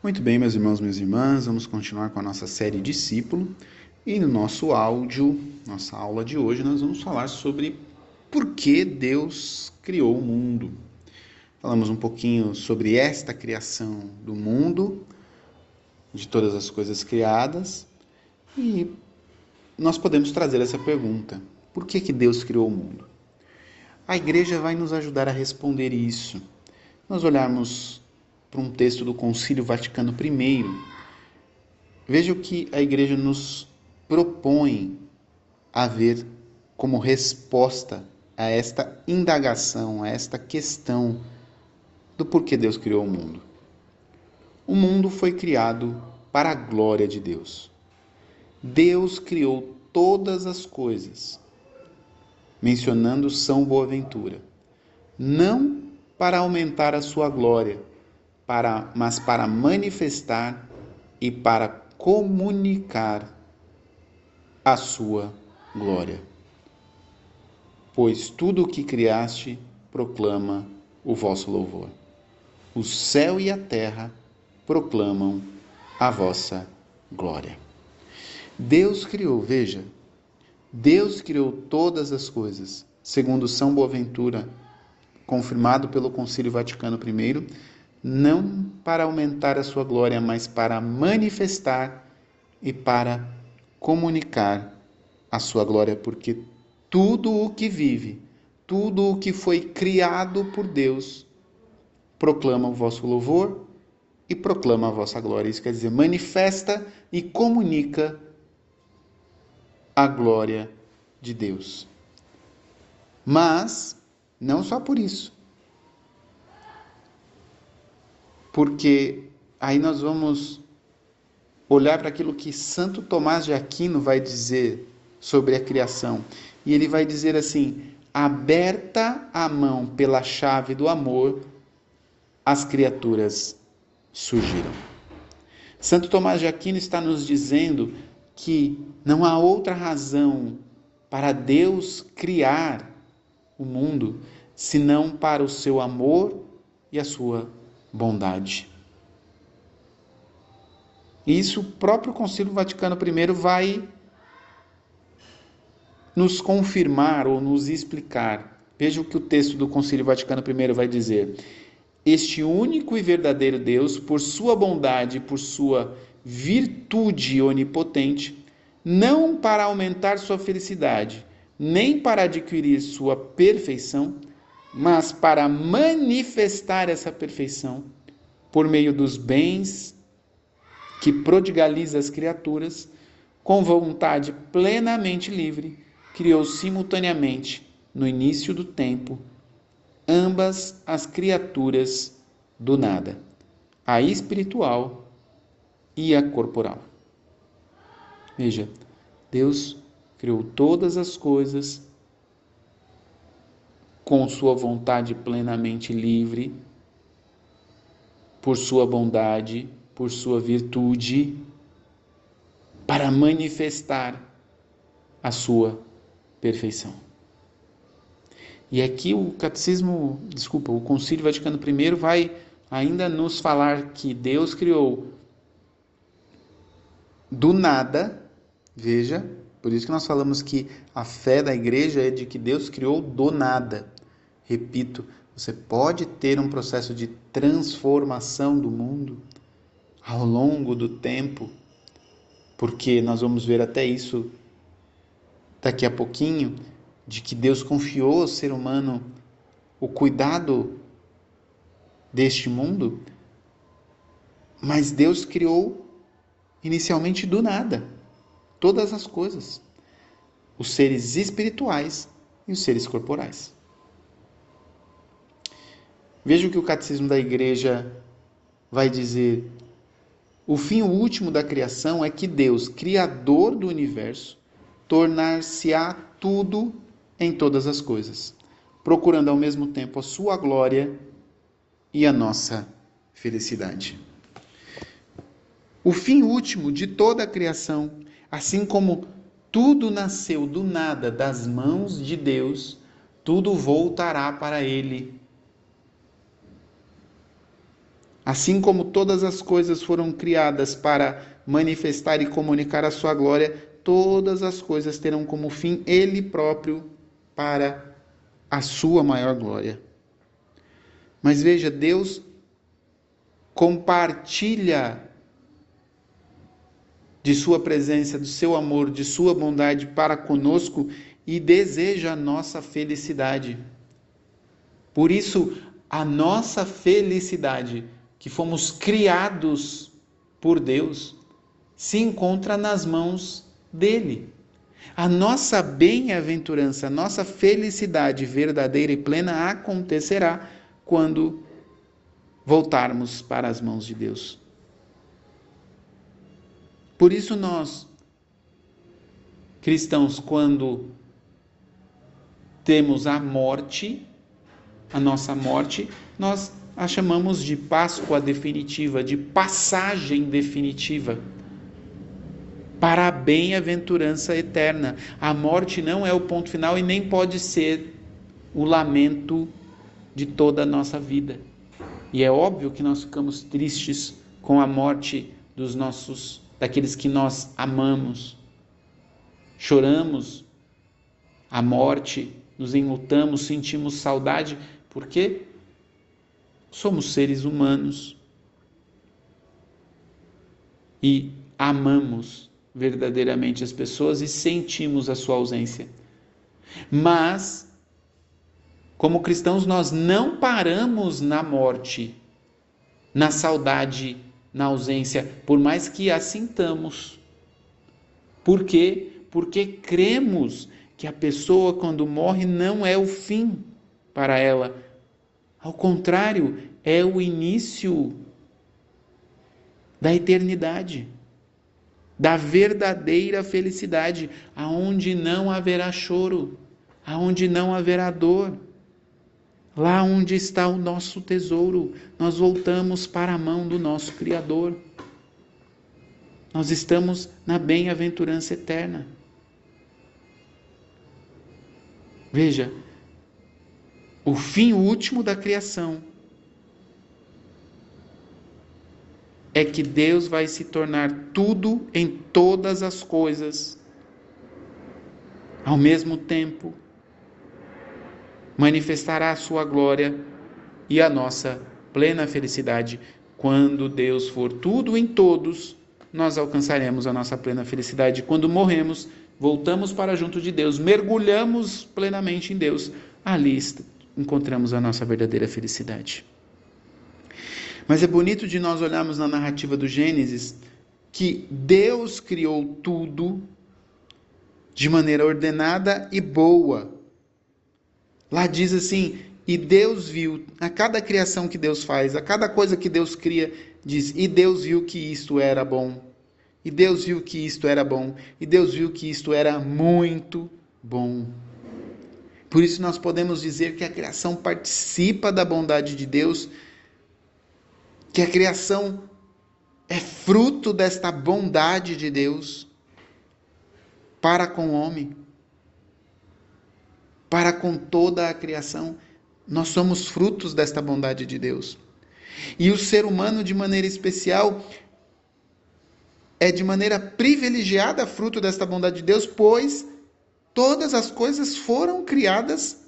Muito bem, meus irmãos, minhas irmãs, vamos continuar com a nossa série Discípulo. E no nosso áudio, nossa aula de hoje, nós vamos falar sobre por que Deus criou o mundo. Falamos um pouquinho sobre esta criação do mundo, de todas as coisas criadas, e nós podemos trazer essa pergunta: por que, que Deus criou o mundo? A igreja vai nos ajudar a responder isso. Nós olharmos para um texto do Concílio Vaticano I, veja o que a igreja nos propõe a ver como resposta a esta indagação, a esta questão do porquê Deus criou o mundo. O mundo foi criado para a glória de Deus. Deus criou todas as coisas, mencionando São Boaventura, não para aumentar a sua glória, para, mas para manifestar e para comunicar a sua glória. Pois tudo o que criaste proclama o vosso louvor. O céu e a terra proclamam a vossa glória. Deus criou, veja, Deus criou todas as coisas, segundo São Boaventura, confirmado pelo Concílio Vaticano I, não para aumentar a sua glória, mas para manifestar e para comunicar a sua glória, porque tudo o que vive, tudo o que foi criado por Deus, proclama o vosso louvor e proclama a vossa glória. Isso quer dizer, manifesta e comunica a glória de Deus. Mas, não só por isso, porque aí nós vamos olhar para aquilo que Santo Tomás de Aquino vai dizer sobre a criação. E ele vai dizer assim: aberta a mão pela chave do amor, as criaturas surgiram. Santo Tomás de Aquino está nos dizendo que não há outra razão para Deus criar o mundo senão para o seu amor e a sua bondade. Isso o próprio Concílio Vaticano I vai nos confirmar ou nos explicar. Veja o que o texto do Concílio Vaticano I vai dizer. Este único e verdadeiro Deus, por sua bondade e por sua virtude onipotente, não para aumentar sua felicidade, nem para adquirir sua perfeição, mas para manifestar essa perfeição por meio dos bens que prodigaliza as criaturas, com vontade plenamente livre, criou simultaneamente, no início do tempo, ambas as criaturas do nada, a espiritual e a corporal. Veja, Deus criou todas as coisas com sua vontade plenamente livre, por sua bondade, por sua virtude, para manifestar a sua perfeição. E aqui o catecismo, desculpa, o Concílio Vaticano I vai ainda nos falar que Deus criou do nada, veja, por isso que nós falamos que a fé da igreja é de que Deus criou do nada. Repito, você pode ter um processo de transformação do mundo ao longo do tempo, porque nós vamos ver até isso daqui a pouquinho, de que Deus confiou ao ser humano o cuidado deste mundo, mas Deus criou inicialmente do nada todas as coisas, os seres espirituais e os seres corporais. Veja o que o catecismo da igreja vai dizer. O fim último da criação é que Deus, criador do universo, tornar-se-á tudo em todas as coisas, procurando ao mesmo tempo a sua glória e a nossa felicidade. O fim último de toda a criação, assim como tudo nasceu do nada das mãos de Deus, tudo voltará para Ele Assim como todas as coisas foram criadas para manifestar e comunicar a sua glória, todas as coisas terão como fim Ele próprio para a sua maior glória. Mas veja, Deus compartilha de Sua presença, do seu amor, de Sua bondade para conosco e deseja a nossa felicidade. Por isso, a nossa felicidade, que fomos criados por Deus, se encontra nas mãos dele. A nossa bem-aventurança, a nossa felicidade verdadeira e plena acontecerá quando voltarmos para as mãos de Deus. Por isso, nós, cristãos, quando temos a morte, a nossa morte, nós a chamamos de Páscoa definitiva, de passagem definitiva para a bem-aventurança eterna. A morte não é o ponto final e nem pode ser o lamento de toda a nossa vida. E é óbvio que nós ficamos tristes com a morte dos nossos daqueles que nós amamos. Choramos a morte, nos enlutamos, sentimos saudade, porque somos seres humanos e amamos verdadeiramente as pessoas e sentimos a sua ausência. Mas, como cristãos, nós não paramos na morte, na saudade, na ausência, por mais que a sintamos. Por quê? Porque cremos que a pessoa, quando morre, não é o fim para ela. Ao contrário, é o início da eternidade da verdadeira felicidade, aonde não haverá choro, aonde não haverá dor. Lá onde está o nosso tesouro, nós voltamos para a mão do nosso Criador. Nós estamos na bem-aventurança eterna. Veja, o fim último da criação é que Deus vai se tornar tudo em todas as coisas ao mesmo tempo, manifestará a sua glória e a nossa plena felicidade. Quando Deus for tudo em todos, nós alcançaremos a nossa plena felicidade. Quando morremos, voltamos para junto de Deus, mergulhamos plenamente em Deus, ali encontramos a nossa verdadeira felicidade. Mas é bonito de nós olharmos na narrativa do Gênesis que Deus criou tudo de maneira ordenada e boa. Lá diz assim: e Deus viu, a cada criação que Deus faz, a cada coisa que Deus cria, diz: e Deus viu que isto era bom. E Deus viu que isto era bom. E Deus viu que isto era muito bom. Por isso nós podemos dizer que a criação participa da bondade de Deus que a criação é fruto desta bondade de Deus para com o homem, para com toda a criação. Nós somos frutos desta bondade de Deus. E o ser humano, de maneira especial, é de maneira privilegiada fruto desta bondade de Deus, pois todas as coisas foram criadas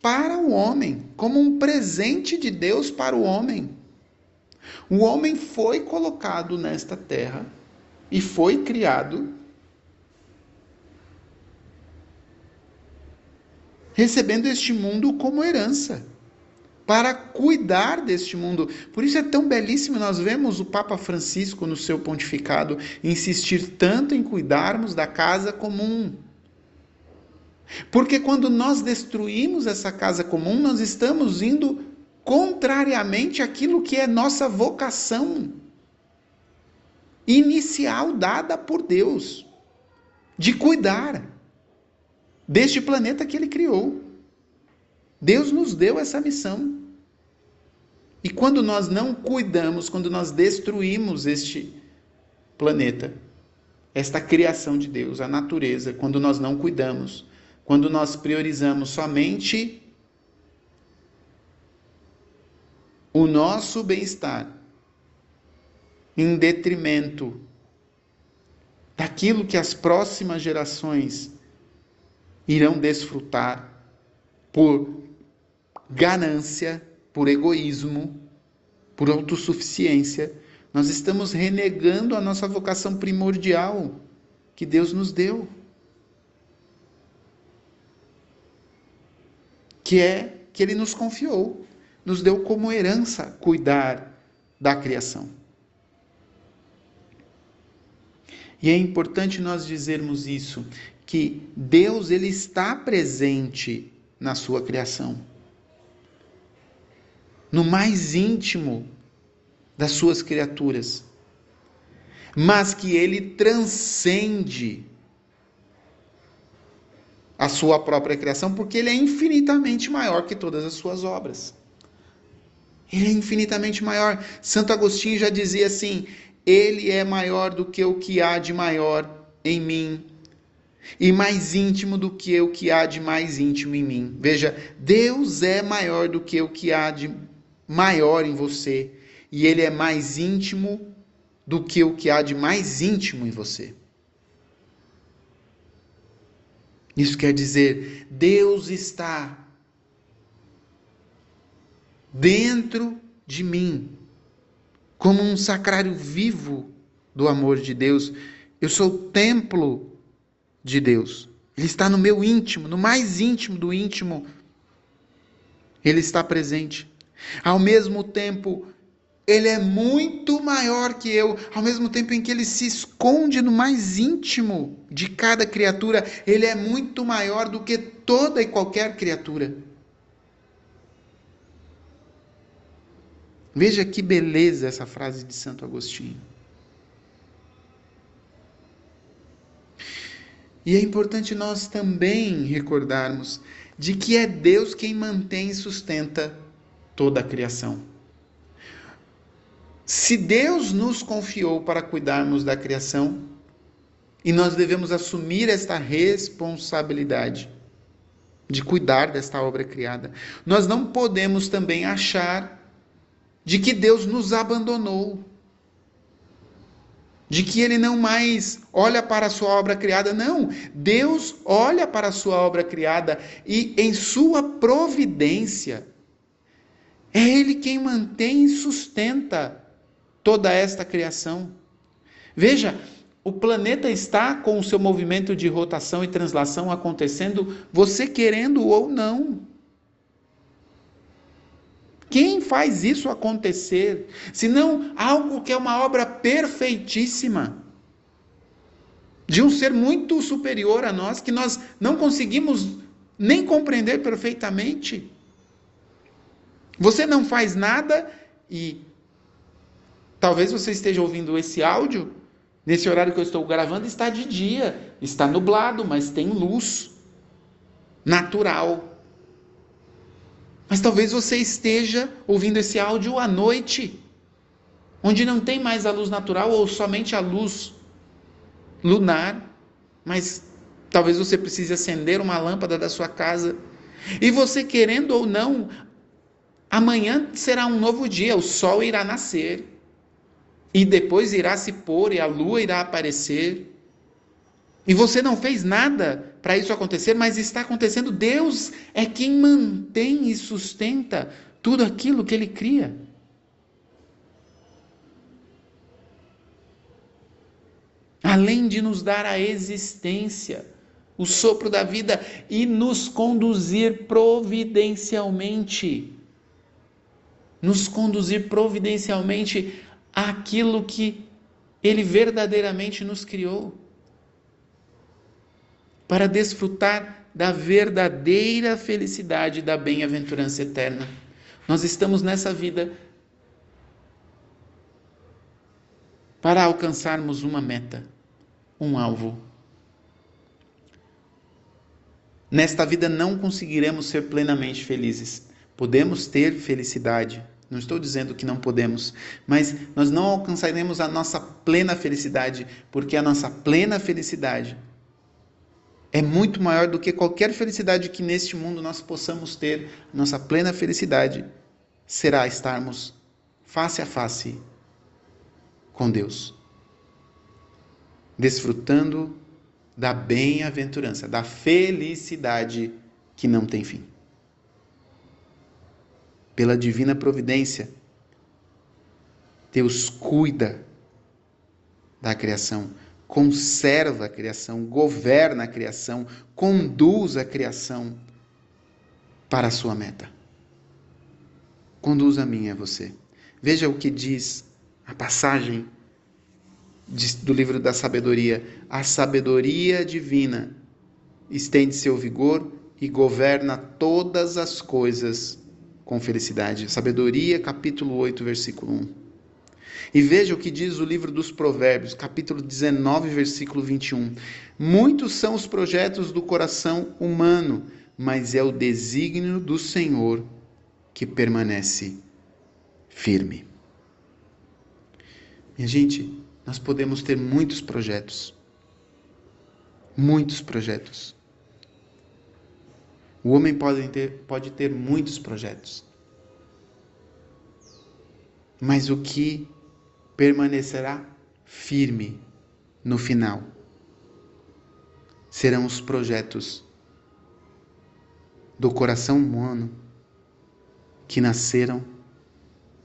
para o homem, como um presente de Deus para o homem. O homem foi colocado nesta terra e foi criado recebendo este mundo como herança, para cuidar deste mundo. Por isso é tão belíssimo nós vemos o Papa Francisco no seu pontificado insistir tanto em cuidarmos da casa comum. Porque quando nós destruímos essa casa comum, nós estamos indo contrariamente àquilo que é nossa vocação inicial dada por Deus de cuidar deste planeta que ele criou. Deus nos deu essa missão. E quando nós não cuidamos, quando nós destruímos este planeta, esta criação de Deus, a natureza, quando nós não cuidamos, quando nós priorizamos somente o nosso bem-estar em detrimento daquilo que as próximas gerações irão desfrutar por ganância, por egoísmo, por autossuficiência, nós estamos renegando a nossa vocação primordial que Deus nos deu. Que é que Ele nos confiou, nos deu como herança cuidar da criação. E é importante nós dizermos isso, que Deus ele está presente na sua criação. No mais íntimo das suas criaturas. Mas que ele transcende a sua própria criação, porque ele é infinitamente maior que todas as suas obras. Ele é infinitamente maior. Santo Agostinho já dizia assim: ele é maior do que o que há de maior em mim, e mais íntimo do que o que há de mais íntimo em mim. Veja, Deus é maior do que o que há de maior em você, e ele é mais íntimo do que o que há de mais íntimo em você. Isso quer dizer, Deus está dentro de mim, como um sacrário vivo do amor de Deus. Eu sou o templo de Deus. Ele está no meu íntimo, no mais íntimo do íntimo. Ele está presente. Ao mesmo tempo, ele é muito maior que eu, ao mesmo tempo em que ele se esconde no mais íntimo de cada criatura, ele é muito maior do que toda e qualquer criatura. Veja que beleza essa frase de Santo Agostinho. E é importante nós também recordarmos de que é Deus quem mantém e sustenta toda a criação. Se Deus nos confiou para cuidarmos da criação, e nós devemos assumir esta responsabilidade de cuidar desta obra criada, nós não podemos também achar de que Deus nos abandonou, de que Ele não mais olha para a sua obra criada. Não, Deus olha para a sua obra criada e, em sua providência, é Ele quem mantém e sustenta toda esta criação. Veja, o planeta está com o seu movimento de rotação e translação acontecendo, você querendo ou não. Quem faz isso acontecer? Senão algo que é uma obra perfeitíssima de um ser muito superior a nós que nós não conseguimos nem compreender perfeitamente. Você não faz nada e talvez você esteja ouvindo esse áudio nesse horário que eu estou gravando está de dia, está nublado, mas tem luz natural. Mas talvez você esteja ouvindo esse áudio à noite, onde não tem mais a luz natural ou somente a luz lunar, mas talvez você precise acender uma lâmpada da sua casa. E você querendo ou não, amanhã será um novo dia, o sol irá nascer. E depois irá se pôr e a lua irá aparecer. E você não fez nada para isso acontecer, mas está acontecendo. Deus é quem mantém e sustenta tudo aquilo que Ele cria. Além de nos dar a existência, o sopro da vida e nos conduzir providencialmente. Nos conduzir providencialmente àquilo que Ele verdadeiramente nos criou para desfrutar da verdadeira felicidade da bem-aventurança eterna. Nós estamos nessa vida para alcançarmos uma meta, um alvo. Nesta vida não conseguiremos ser plenamente felizes. Podemos ter felicidade, não estou dizendo que não podemos, mas nós não alcançaremos a nossa plena felicidade, porque a nossa plena felicidade é muito maior do que qualquer felicidade que neste mundo nós possamos ter. Nossa plena felicidade será estarmos face a face com Deus, desfrutando da bem-aventurança, da felicidade que não tem fim. Pela divina providência, Deus cuida da criação, conserva a criação, governa a criação, conduz a criação para a sua meta. Conduz a mim e a você. Veja o que diz a passagem do livro da sabedoria. A sabedoria divina estende seu vigor e governa todas as coisas com felicidade. Sabedoria, capítulo 8, versículo 1. E veja o que diz o livro dos Provérbios, capítulo 19, versículo 21. Muitos são os projetos do coração humano, mas é o desígnio do Senhor que permanece firme. Minha gente, nós podemos ter muitos projetos. Muitos projetos. O homem pode ter, pode ter muitos projetos. Mas o que permanecerá firme no final. Serão os projetos do coração humano que nasceram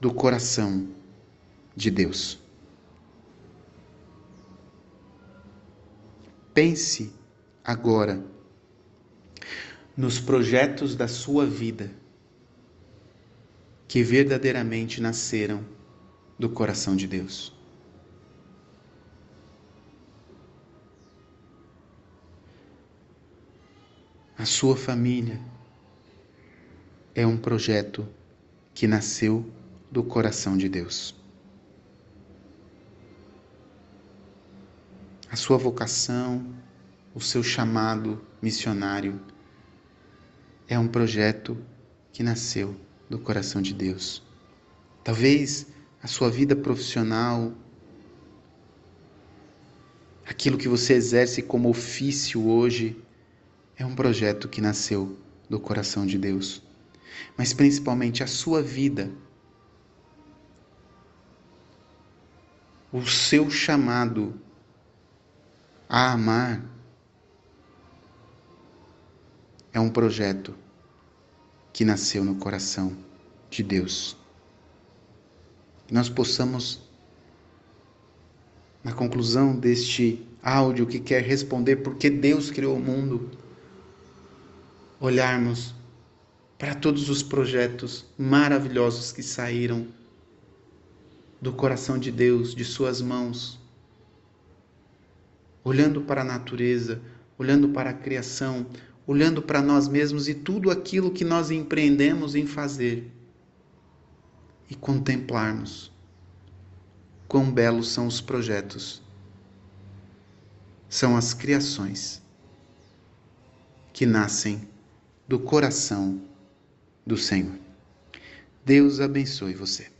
do coração de Deus. Pense agora nos projetos da sua vida que verdadeiramente nasceram do coração de Deus. A sua família é um projeto que nasceu do coração de Deus. A sua vocação, o seu chamado missionário é um projeto que nasceu do coração de Deus. Talvez a sua vida profissional, aquilo que você exerce como ofício hoje, é um projeto que nasceu do coração de Deus. Mas principalmente a sua vida, o seu chamado a amar, é um projeto que nasceu no coração de Deus. Que nós possamos, na conclusão deste áudio que quer responder por que Deus criou o mundo, olharmos para todos os projetos maravilhosos que saíram do coração de Deus, de Suas mãos, olhando para a natureza, olhando para a criação, olhando para nós mesmos e tudo aquilo que nós empreendemos em fazer e contemplarmos quão belos são os projetos, são as criações que nascem do coração do Senhor. Deus abençoe você.